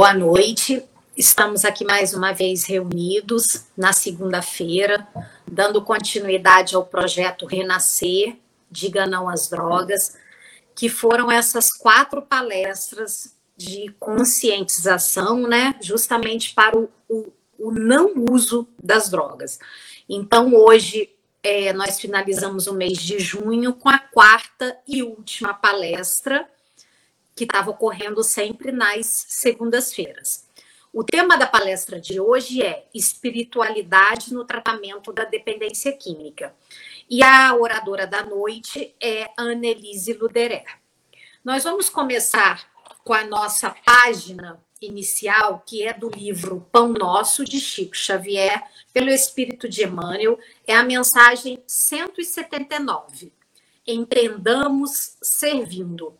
Boa noite. Estamos aqui mais uma vez reunidos na segunda-feira, dando continuidade ao projeto Renascer, Diga Não às Drogas, que foram essas quatro palestras de conscientização, né, justamente para o, o, o não uso das drogas. Então, hoje, é, nós finalizamos o mês de junho com a quarta e última palestra, que estava ocorrendo sempre nas segundas-feiras. O tema da palestra de hoje é espiritualidade no tratamento da dependência química. E a oradora da noite é Annelise Luderer. Nós vamos começar com a nossa página inicial, que é do livro Pão Nosso, de Chico Xavier, pelo Espírito de Emmanuel, é a mensagem 179. Empreendamos servindo.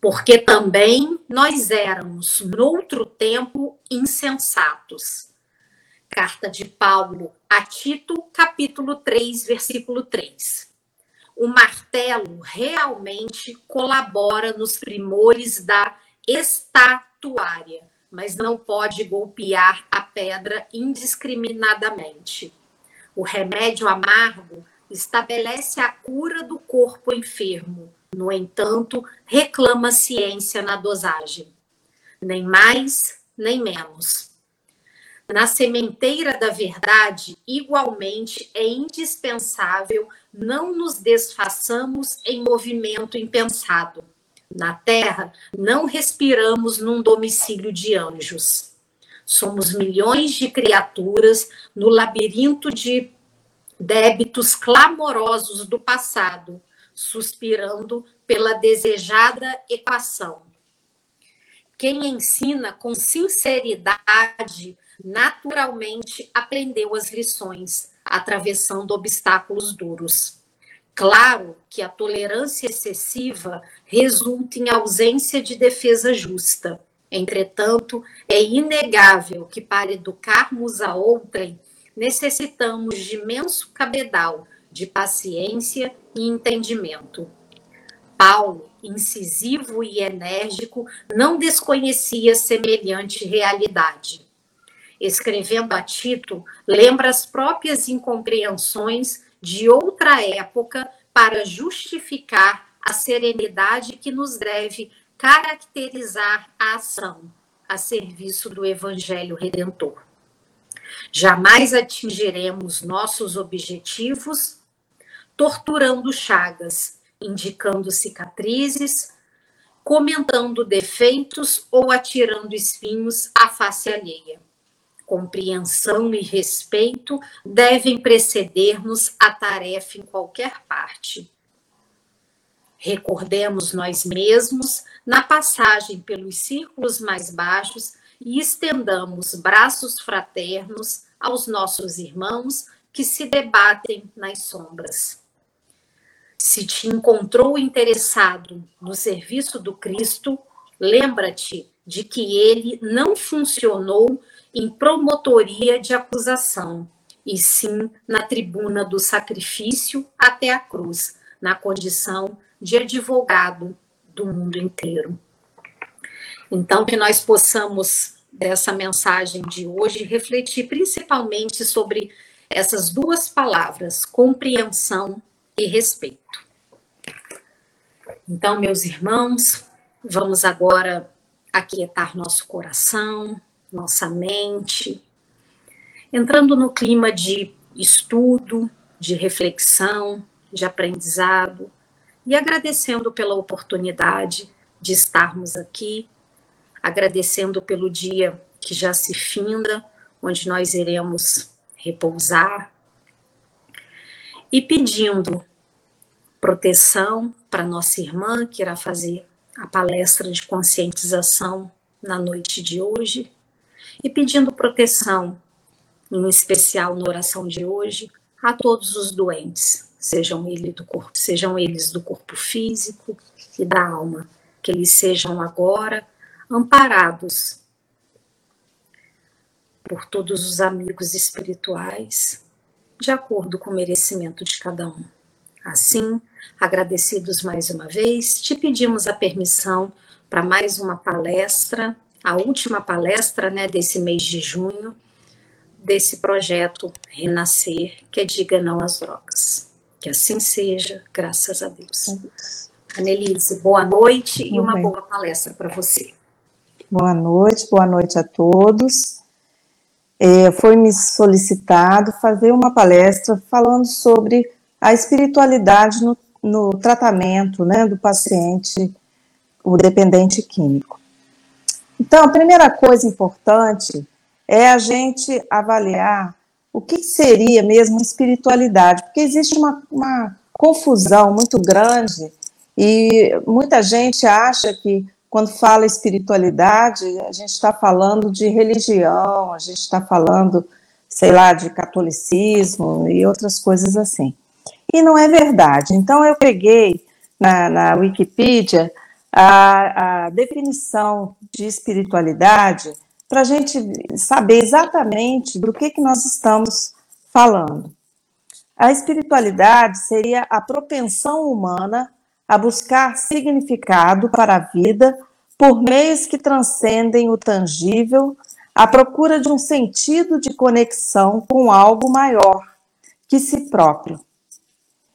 Porque também nós éramos, noutro tempo, insensatos. Carta de Paulo a Tito, capítulo 3, versículo 3. O martelo realmente colabora nos primores da estatuária, mas não pode golpear a pedra indiscriminadamente. O remédio amargo estabelece a cura do corpo enfermo, no entanto, reclama ciência na dosagem. Nem mais, nem menos. Na sementeira da verdade, igualmente é indispensável não nos desfaçamos em movimento impensado na Terra, não respiramos num domicílio de anjos. Somos milhões de criaturas no labirinto de débitos clamorosos do passado, suspirando pela desejada equação. Quem ensina com sinceridade, naturalmente aprendeu as lições, atravessando obstáculos duros. Claro que a tolerância excessiva resulta em ausência de defesa justa. Entretanto, é inegável que para educarmos a outrem, necessitamos de imenso cabedal de paciência e entendimento. Paulo, incisivo e enérgico, não desconhecia semelhante realidade. Escrevendo a Tito, lembra as próprias incompreensões de outra época para justificar a serenidade que nos deve caracterizar a ação a serviço do Evangelho Redentor. Jamais atingiremos nossos objetivos torturando chagas, indicando cicatrizes, comentando defeitos ou atirando espinhos à face alheia compreensão e respeito devem preceder-nos a tarefa em qualquer parte. Recordemos nós mesmos na passagem pelos círculos mais baixos e estendamos braços fraternos aos nossos irmãos que se debatem nas sombras. Se te encontrou interessado no serviço do Cristo, lembra-te de que ele não funcionou em promotoria de acusação, e sim na tribuna do sacrifício até a cruz, na condição de advogado do mundo inteiro. Então, que nós possamos, dessa mensagem de hoje, refletir principalmente sobre essas duas palavras, compreensão e respeito. Então, meus irmãos, vamos agora aquietar nosso coração, nossa mente, entrando no clima de estudo, de reflexão, de aprendizado e agradecendo pela oportunidade de estarmos aqui, agradecendo pelo dia que já se finda, onde nós iremos repousar e pedindo proteção para nossa irmã que irá fazer a palestra de conscientização na noite de hoje e pedindo proteção, em especial na oração de hoje, a todos os doentes, sejam eles do corpo, sejam eles do corpo físico e da alma, que eles sejam agora amparados por todos os amigos espirituais, de acordo com o merecimento de cada um. Assim, agradecidos mais uma vez, te pedimos a permissão para mais uma palestra a última palestra né, desse mês de junho, desse projeto Renascer, que é Diga Não às Drogas. Que assim seja, graças a Deus. Anelise, boa noite e uma boa palestra para você. Boa noite, boa noite a todos. É, foi me solicitado fazer uma palestra falando sobre a espiritualidade no, no tratamento né, do paciente, o dependente químico. Então, a primeira coisa importante é a gente avaliar o que seria mesmo espiritualidade, porque existe uma, uma confusão muito grande e muita gente acha que quando fala espiritualidade, a gente está falando de religião, a gente está falando, sei lá, de catolicismo e outras coisas assim. E não é verdade. Então, eu peguei na, na Wikipedia a, a definição de espiritualidade para a gente saber exatamente do que, que nós estamos falando. A espiritualidade seria a propensão humana a buscar significado para a vida por meios que transcendem o tangível, à procura de um sentido de conexão com algo maior que si próprio.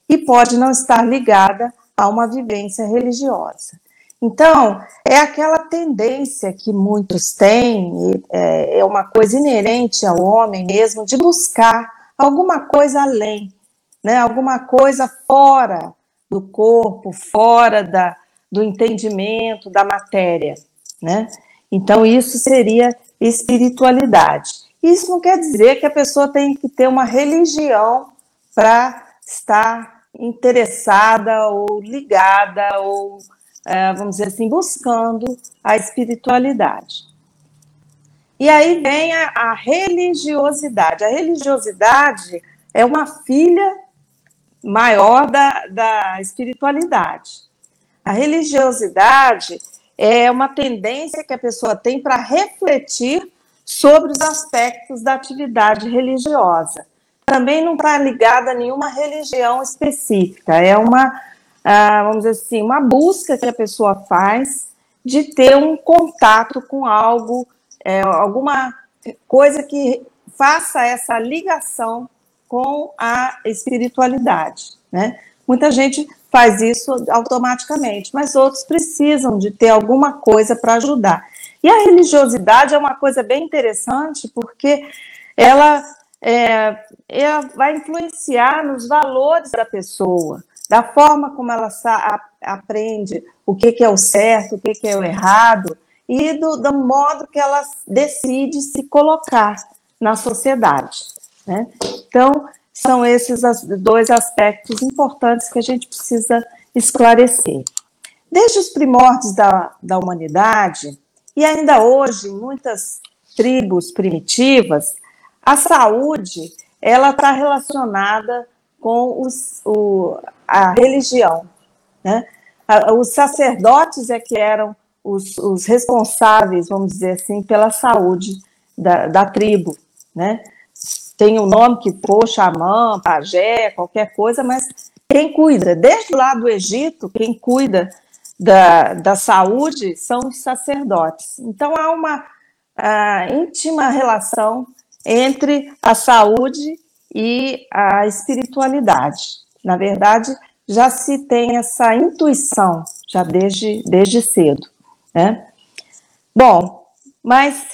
E pode não estar ligada a uma vivência religiosa. Então, é aquela tendência que muitos têm, é, é uma coisa inerente ao homem mesmo, de buscar alguma coisa além, né? alguma coisa fora do corpo, fora da, do entendimento da matéria. Né? Então, isso seria espiritualidade. Isso não quer dizer que a pessoa tem que ter uma religião para estar interessada ou ligada ou é, vamos dizer assim, buscando a espiritualidade. E aí vem a, a, religiosidade. A religiosidade é uma filha maior da, da espiritualidade. A religiosidade é uma tendência que a pessoa tem para refletir sobre os aspectos da atividade religiosa. Também não está ligada a nenhuma religião específica, é uma ah, vamos dizer assim, uma busca que a pessoa faz de ter um contato com algo, é, alguma coisa que faça essa ligação com a espiritualidade, né? Muita gente faz isso automaticamente, mas outros precisam de ter alguma coisa para ajudar. E a religiosidade é uma coisa bem interessante porque ela, é, ela vai influenciar nos valores da pessoa da forma como ela aprende o que, que é o certo, o que, que é o errado, e do, do modo que ela decide se colocar na sociedade. Né? Então, são esses dois aspectos importantes que a gente precisa esclarecer. Desde os primórdios da, da humanidade, e ainda hoje, muitas tribos primitivas, a saúde ela está relacionada com os, o, a religião. Né? Os sacerdotes é que eram os, os responsáveis, vamos dizer assim, pela saúde da, da tribo. Né? Tem o um nome que for, xamã, pajé, qualquer coisa, mas quem cuida, desde lá do Egito, quem cuida da, da saúde são os sacerdotes. Então há uma íntima relação entre a saúde e a espiritualidade. Na verdade, já se tem essa intuição, já desde, desde cedo. Né? Bom, mas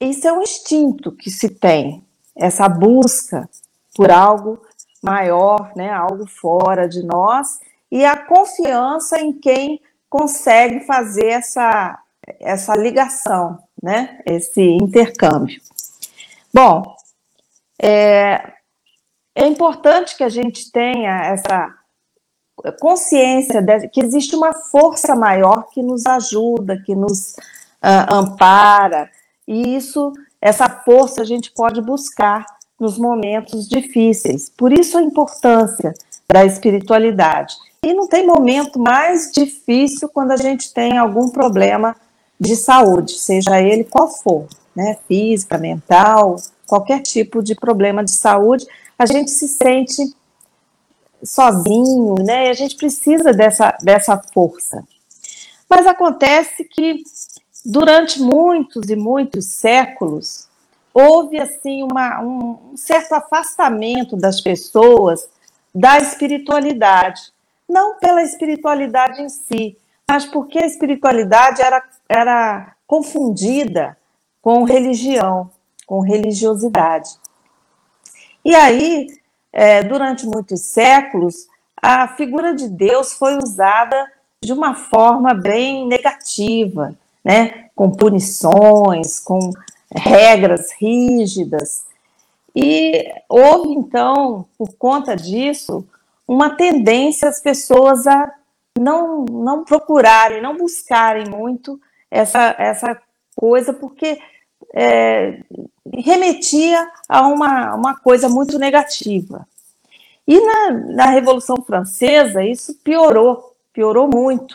isso é um instinto que se tem, essa busca por algo maior, né, algo fora de nós, e a confiança em quem consegue fazer essa, essa ligação, né, esse intercâmbio. Bom, é, é importante que a gente tenha essa consciência de que existe uma força maior que nos ajuda, que nos uh, ampara, e isso, essa força a gente pode buscar nos momentos difíceis. Por isso a importância da espiritualidade. E não tem momento mais difícil quando a gente tem algum problema de saúde, seja ele qual for, né? Física, mental, qualquer tipo de problema de saúde a gente se sente sozinho, né? E a gente precisa dessa, dessa força. Mas acontece que durante muitos e muitos séculos, houve assim uma, um certo afastamento das pessoas da espiritualidade. Não pela espiritualidade em si, mas porque a espiritualidade era, era confundida com religião, com religiosidade. E aí, é, durante muitos séculos, a figura de Deus foi usada de uma forma bem negativa, né? com punições, com regras rígidas. E houve, então, por conta disso, uma tendência as pessoas a não, não procurarem, não buscarem muito essa, essa coisa, porque é, remetia a uma, uma coisa muito negativa. E na, na Revolução Francesa, isso piorou, piorou muito.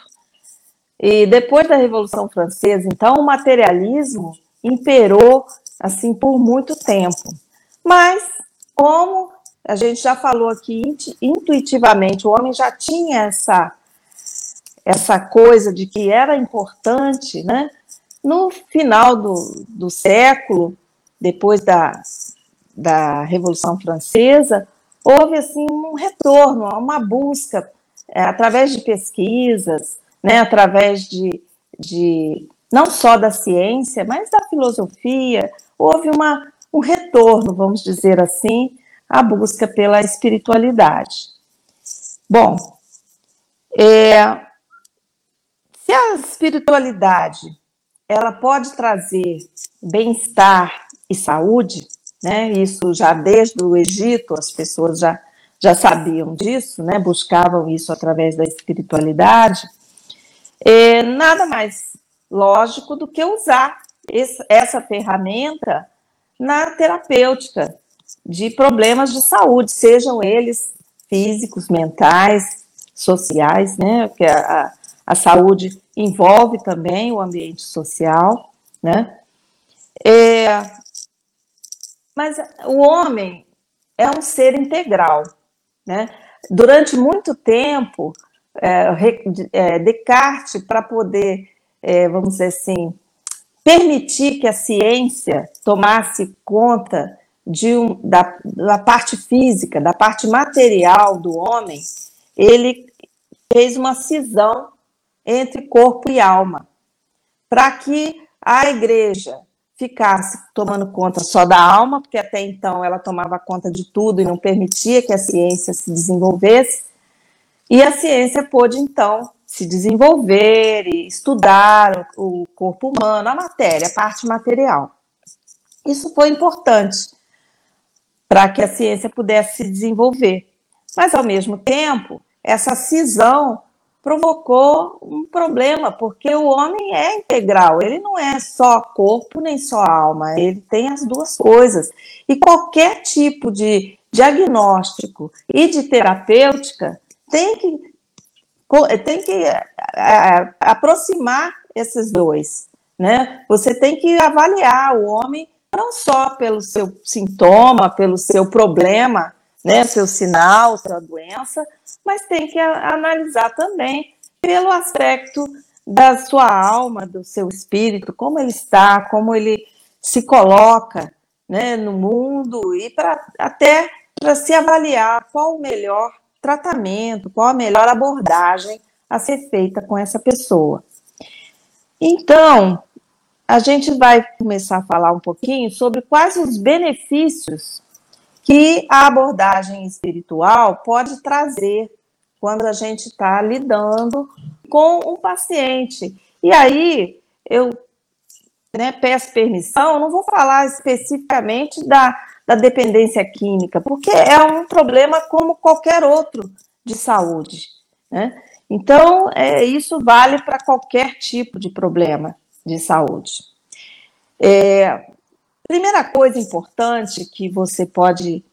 E depois da Revolução Francesa, então, o materialismo imperou assim por muito tempo. Mas, como a gente já falou aqui intuitivamente, o homem já tinha essa essa coisa de que era importante, né? No final do, do século, depois da, da Revolução Francesa, houve assim um retorno, uma busca é, através de pesquisas, né, através de, de não só da ciência, mas da filosofia, houve uma, um retorno, vamos dizer assim, à busca pela espiritualidade. Bom, é, se a espiritualidade ela pode trazer bem-estar e saúde, né? Isso já desde o Egito as pessoas já já sabiam disso, né? Buscavam isso através da espiritualidade. É, nada mais lógico do que usar esse, essa ferramenta na terapêutica de problemas de saúde, sejam eles físicos, mentais, sociais, né? Porque a, a, a saúde envolve também o ambiente social, né? É, mas o homem é um ser integral, né? Durante muito tempo, é, é, Descartes, para poder, é, vamos dizer assim, permitir que a ciência tomasse conta um, da, da parte física, da parte material do homem, ele fez uma cisão entre corpo e alma, para que a igreja ficasse tomando conta só da alma, porque até então ela tomava conta de tudo e não permitia que a ciência se desenvolvesse, e a ciência pôde, então, se desenvolver e estudar o corpo humano, a matéria, a parte material. Isso foi importante para que a ciência pudesse se desenvolver. Mas, ao mesmo tempo, essa cisão provocou um problema, porque o homem é integral, ele não é só corpo nem só alma, ele tem as duas coisas. E qualquer tipo de diagnóstico e de terapêutica tem que, tem que é, é, aproximar esses dois. Né? Você tem que avaliar o homem não só pelo seu sintoma, pelo seu problema, né, seu sinal, sua doença, mas tem que analisar também pelo aspecto da sua alma, do seu espírito, como ele está, como ele se coloca né, no mundo e para até para se avaliar qual o melhor tratamento, qual a melhor abordagem a ser feita com essa pessoa. Então, a gente vai começar a falar um pouquinho sobre quais os benefícios que a abordagem espiritual pode trazer quando a gente está lidando com um paciente. E aí, eu né, peço permissão, não vou falar especificamente da, da dependência química, porque é um problema como qualquer outro de saúde. Né? Então, é, isso vale para qualquer tipo de problema de saúde. É, primeira coisa importante que você pode,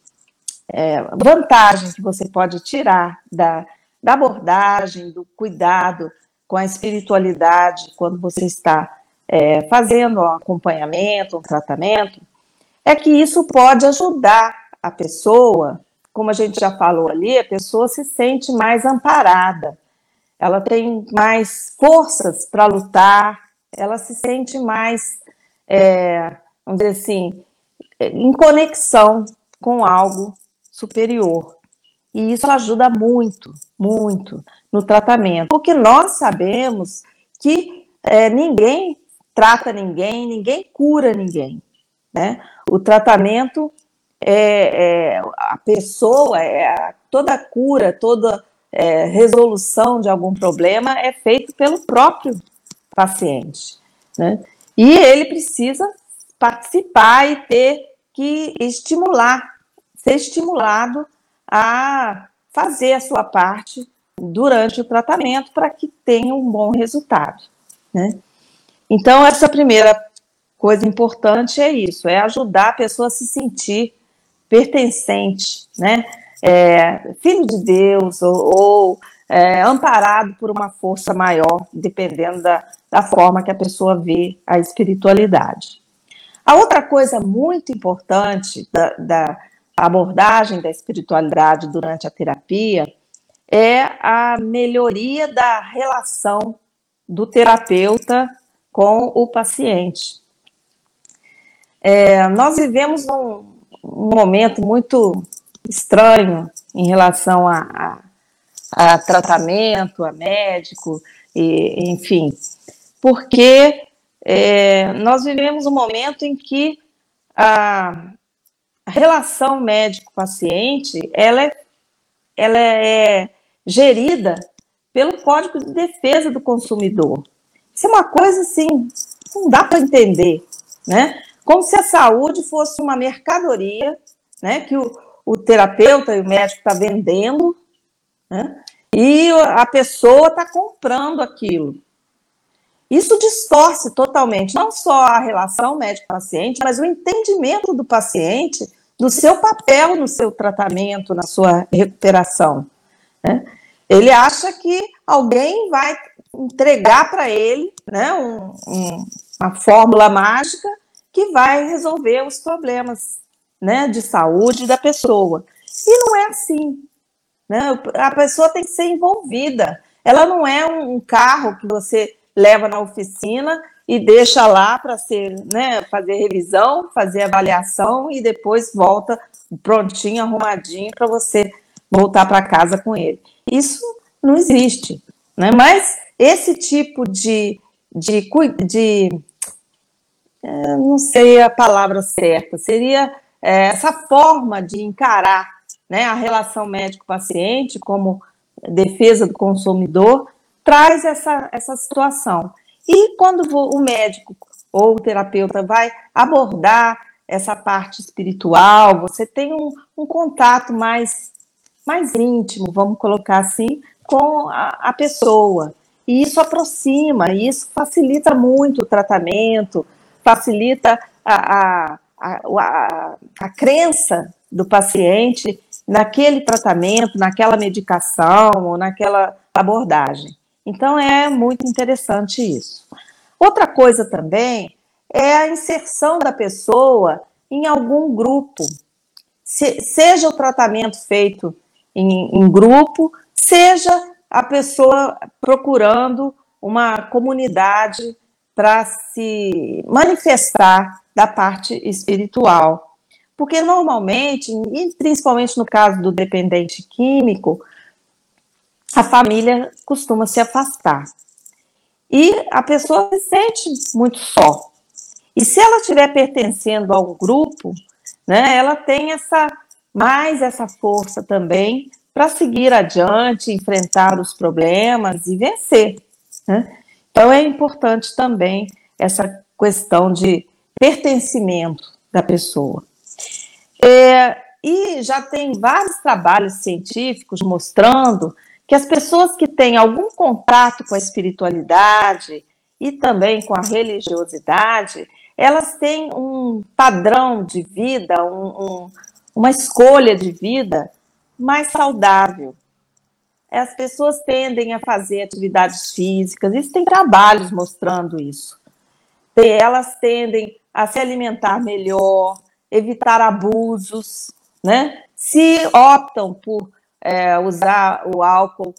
é, vantagem que você pode tirar da, da abordagem, do cuidado com a espiritualidade, quando você está é, fazendo um acompanhamento, um tratamento, é que isso pode ajudar a pessoa, como a gente já falou ali, a pessoa se sente mais amparada, ela tem mais forças para lutar, ela se sente mais, é, vamos dizer assim, em conexão com algo superior. E isso ajuda muito, muito no tratamento, porque nós sabemos que é, ninguém trata ninguém, ninguém cura ninguém. Né? O tratamento é, é a pessoa, é, toda cura, toda é, resolução de algum problema é feito pelo próprio paciente. Né? E ele precisa participar e ter que estimular, ser estimulado a fazer a sua parte durante o tratamento para que tenha um bom resultado. Né? Então, essa primeira coisa importante é isso, é ajudar a pessoa a se sentir pertencente, né? É, filho de Deus ou, ou é, amparado por uma força maior, dependendo da, da forma que a pessoa vê a espiritualidade. A outra coisa muito importante da, da abordagem da espiritualidade durante a terapia é a melhoria da relação do terapeuta com o paciente. É, nós vivemos um, um, momento muito estranho em relação a, a, a tratamento, a médico, e, enfim, porque é, nós vivemos um momento em que a, relação médico-paciente ela é, ela é gerida pelo Código de Defesa do Consumidor. Isso é uma coisa assim, não dá para entender, né? Como se a saúde fosse uma mercadoria, né? Que o, o terapeuta e o médico está vendendo, né? E a pessoa está comprando aquilo. Isso distorce totalmente, não só a relação médico-paciente, mas o entendimento do paciente do seu papel no seu tratamento, na sua recuperação. Né? Ele acha que alguém vai entregar para ele né, um, um, uma fórmula mágica que vai resolver os problemas né, de saúde da pessoa. E não é assim. Né? A pessoa tem que ser envolvida. Ela não é um, um carro que você leva na oficina e deixa lá para ser, né, fazer revisão, fazer avaliação e depois volta prontinho, arrumadinho para você voltar para casa com ele. Isso não existe, né? Mas esse tipo de, de, de é, não sei a palavra certa, seria é, essa forma de encarar né, a relação médico-paciente como defesa do consumidor traz essa, essa situação. E quando o médico ou o terapeuta vai abordar essa parte espiritual, você tem um, um contato mais, mais íntimo, vamos colocar assim, com a, a pessoa. E isso aproxima, isso facilita muito o tratamento, facilita a, a, a, a, crença do paciente naquele tratamento, naquela medicação ou naquela abordagem. Então é muito interessante isso. Outra coisa também é a inserção da pessoa em algum grupo, Se, seja o tratamento feito em, em grupo, seja a pessoa procurando uma comunidade para se manifestar da parte espiritual. Porque normalmente, e principalmente no caso do dependente químico, a família costuma se afastar. E a pessoa se sente muito só. E se ela estiver pertencendo a um grupo, né, ela tem essa mais essa força também para seguir adiante, enfrentar os problemas e vencer. Né? Então é importante também essa questão de pertencimento da pessoa. É, e já tem vários trabalhos científicos mostrando que as pessoas que têm algum contato com a espiritualidade e também com a religiosidade, elas têm um padrão de vida, um, um, uma escolha de vida mais saudável. As pessoas tendem a fazer atividades físicas, existem trabalhos mostrando isso. Elas tendem a se alimentar melhor, evitar abusos, né? Se optam por é, usar o álcool,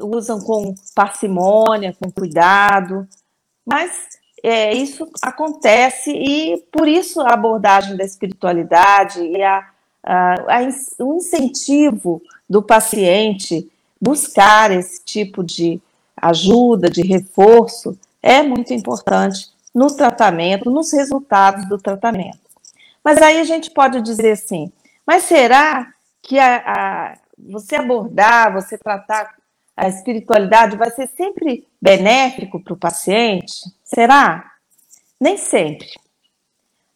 usam com parcimônia, com cuidado, Mas é, isso acontece e por isso a abordagem da espiritualidade e a, a, a, o incentivo do paciente buscar esse tipo de ajuda, de reforço, é muito importante no tratamento, nos resultados do tratamento. Mas aí a gente pode dizer assim, mas será que a, a, você abordar, você tratar a espiritualidade vai ser sempre benéfico para o paciente? Será? Nem sempre.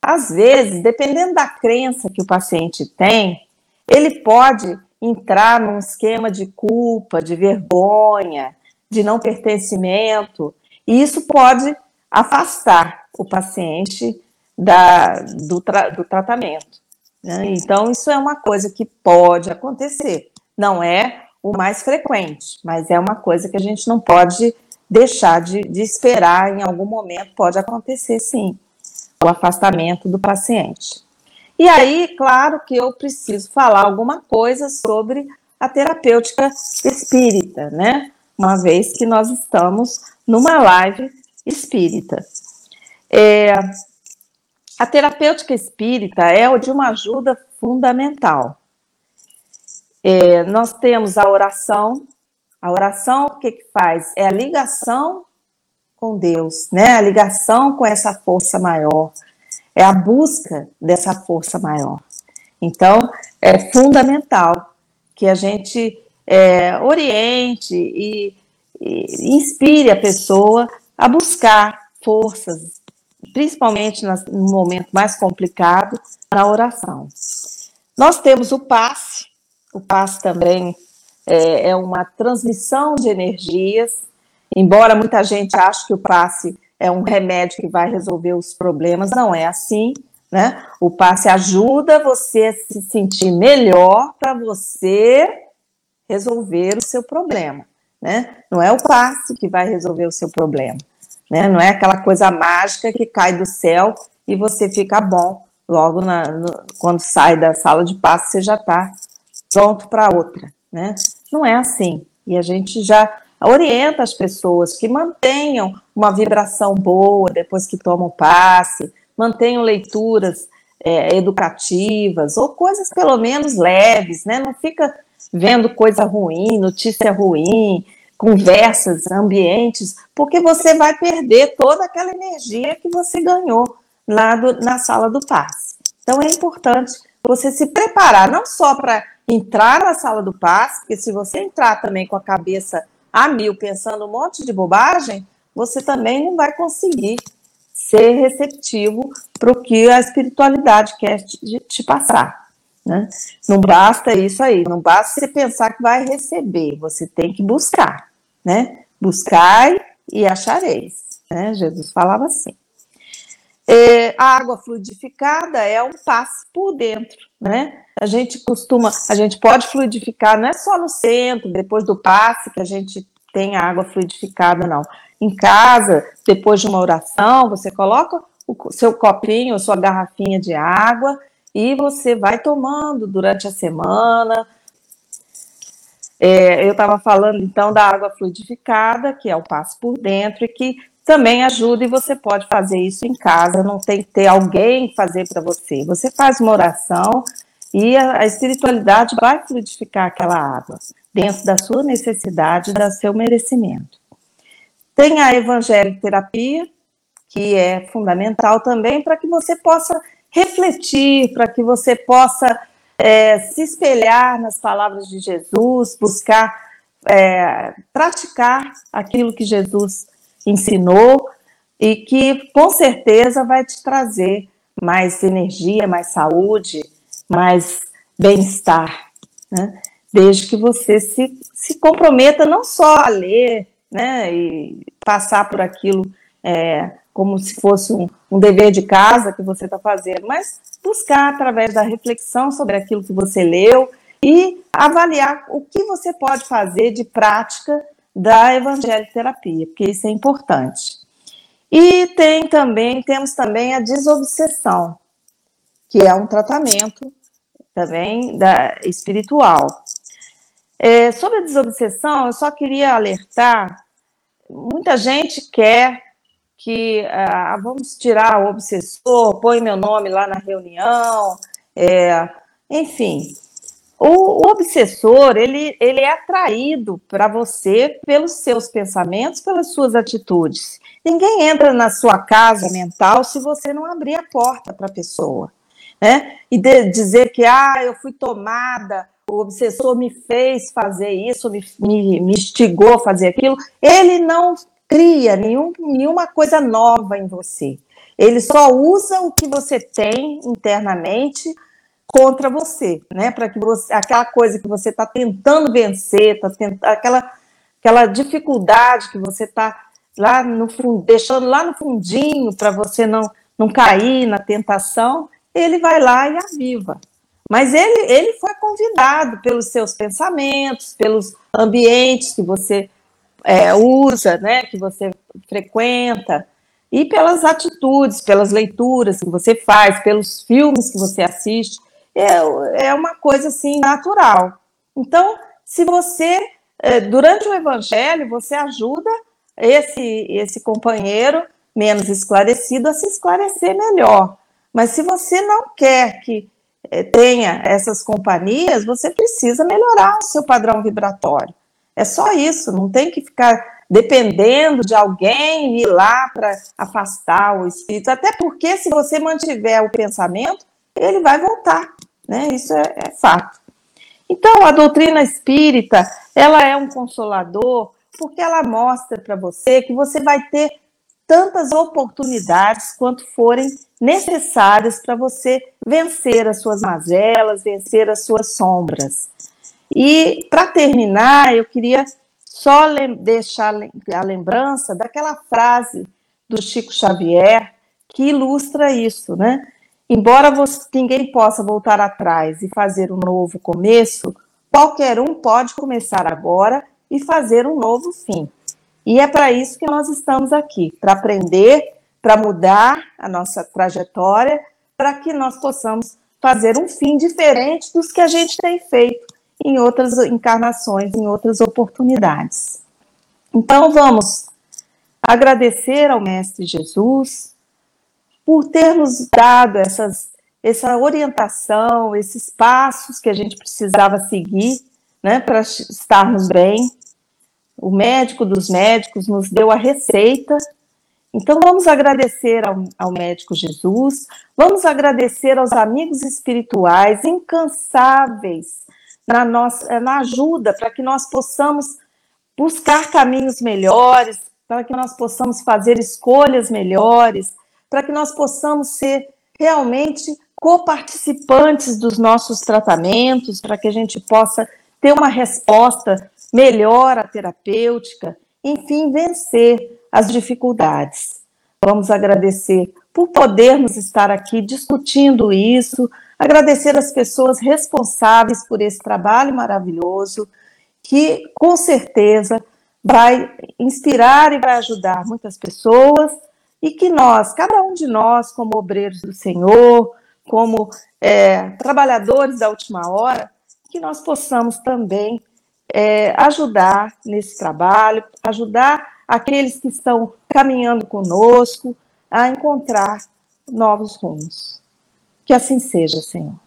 Às vezes, dependendo da crença que o paciente tem, ele pode entrar num esquema de culpa, de vergonha, de não pertencimento, e isso pode afastar o paciente da, do, tra, do tratamento. Né? Então, isso é uma coisa que pode acontecer. Não é o mais frequente, mas é uma coisa que a gente não pode deixar de, de esperar, em algum momento pode acontecer sim, o afastamento do paciente. E aí, claro que eu preciso falar alguma coisa sobre a terapêutica espírita, né? Uma vez que nós estamos numa live espírita. É, a terapêutica espírita é de uma ajuda fundamental. É, nós temos a oração. A oração, o que, que faz? É a ligação com Deus, né? A ligação com essa força maior. É a busca dessa força maior. Então, é fundamental que a gente é, oriente e, e inspire a pessoa a buscar forças, principalmente no momento mais complicado, na oração. Nós temos o passe, o passe também é, é uma transmissão de energias, embora muita gente ache que o passe é um remédio que vai resolver os problemas, não é assim, né? O passe ajuda você a se sentir melhor para você resolver o seu problema, né? Não é o passe que vai resolver o seu problema né? Não é aquela coisa mágica que cai do céu e você fica bom logo na, no, quando sai da sala de passo você já está pronto para outra, né? Não é assim. E a gente já orienta as pessoas que mantenham uma vibração boa depois que tomam passe, mantenham leituras é, educativas ou coisas pelo menos leves, né? Não fica vendo coisa ruim, notícia ruim, conversas, ambientes, porque você vai perder toda aquela energia que você ganhou lá do, na sala do passe. Então é importante você se preparar, não só para entrar na sala do passe, porque se você entrar também com a cabeça a mil, pensando um monte de bobagem, você também não vai conseguir ser receptivo para o que a espiritualidade quer te, te passar. Né? Não basta isso aí, não basta você pensar que vai receber, você tem que buscar, né? Buscai e achareis, né? Jesus falava assim. É, a água fluidificada é um passe por dentro, né? A gente costuma, a gente pode fluidificar, não é só no centro, depois do passe que a gente tem a água fluidificada, não. Em casa, depois de uma oração, você coloca o seu copinho, a sua garrafinha de água e você vai tomando durante a semana. É, eu estava falando então da água fluidificada, que é o passo por dentro, e que também ajuda, e você pode fazer isso em casa, não tem que ter alguém fazer para você. Você faz uma oração e a, a espiritualidade vai fluidificar aquela água, dentro da sua necessidade, do seu merecimento. Tem a evangelho-terapia, que é fundamental também para que você possa refletir, para que você possa é, se espelhar nas palavras de Jesus, buscar é, praticar aquilo que Jesus ensinou e que com certeza vai te trazer mais energia, mais saúde, mais bem-estar, né? Desde que você se, se comprometa não só a ler, né, e passar por aquilo é, como se fosse um, um dever de casa que você está fazendo, mas buscar através da reflexão sobre aquilo que você leu e avaliar o que você pode fazer de prática da evangeliterapia, porque isso é importante. E tem também, temos também a desobsessão, que é um tratamento também da, espiritual. É, sobre a desobsessão, eu só queria alertar, muita gente quer que ah, vamos tirar o obsessor, põe meu nome lá na reunião, é, enfim. O, o, obsessor, ele, ele é atraído para você pelos seus pensamentos, pelas suas atitudes. Ninguém entra na sua casa mental se você não abrir a porta para a pessoa. Né? E de, dizer que, ah, eu fui tomada, o obsessor me fez fazer isso, me, me, me instigou a fazer aquilo, ele não cria nenhum, nenhuma coisa nova em você. Ele só usa o que você tem internamente contra você, né? Para que você, aquela coisa que você está tentando vencer, tá aquela, aquela dificuldade que você está lá no deixando lá no fundinho para você não, não cair na tentação, ele vai lá e aviva. Mas ele, ele foi convidado pelos seus pensamentos, pelos ambientes que você é, usa, né, que você frequenta, e pelas atitudes, pelas leituras que você faz, pelos filmes que você assiste, é, é uma coisa assim natural. Então, se você, é, durante o evangelho, você ajuda esse, esse companheiro menos esclarecido a se esclarecer melhor. Mas se você não quer que é, tenha essas companhias, você precisa melhorar o seu padrão vibratório. É só isso, não tem que ficar dependendo de alguém ir lá para afastar o espírito, até porque se você mantiver o pensamento, ele vai voltar, né? Isso é, é fato. Então, a doutrina espírita, ela é um consolador porque ela mostra para você que você vai ter tantas oportunidades quanto forem necessárias para você vencer as suas mazelas, vencer as suas sombras. E, para terminar, eu queria só deixar a lembrança daquela frase do Chico Xavier que ilustra isso, né? Embora você, ninguém possa voltar atrás e fazer um novo começo, qualquer um pode começar agora e fazer um novo fim. E é para isso que nós estamos aqui, para aprender, para mudar a nossa trajetória, para que nós possamos fazer um fim diferente dos que a gente tem feito em outras encarnações, em outras oportunidades. Então vamos agradecer ao Mestre Jesus por ter nos dado essas, essa orientação, esses passos que a gente precisava seguir né, para estarmos bem. O médico dos médicos nos deu a receita. Então vamos agradecer ao, ao médico Jesus, vamos agradecer aos amigos espirituais incansáveis na, nossa, na ajuda para que nós possamos buscar caminhos melhores, para que nós possamos fazer escolhas melhores, para que nós possamos ser realmente coparticipantes dos nossos tratamentos, para que a gente possa ter uma resposta melhor à terapêutica, enfim, vencer as dificuldades. Vamos agradecer por podermos estar aqui discutindo isso, Agradecer as pessoas responsáveis por esse trabalho maravilhoso, que com certeza vai inspirar e vai ajudar muitas pessoas, e que nós, cada um de nós, como obreiros do Senhor, como é, trabalhadores da última hora, que nós possamos também é, ajudar nesse trabalho, ajudar aqueles que estão caminhando conosco a encontrar novos rumos. Que assim seja, Senhor.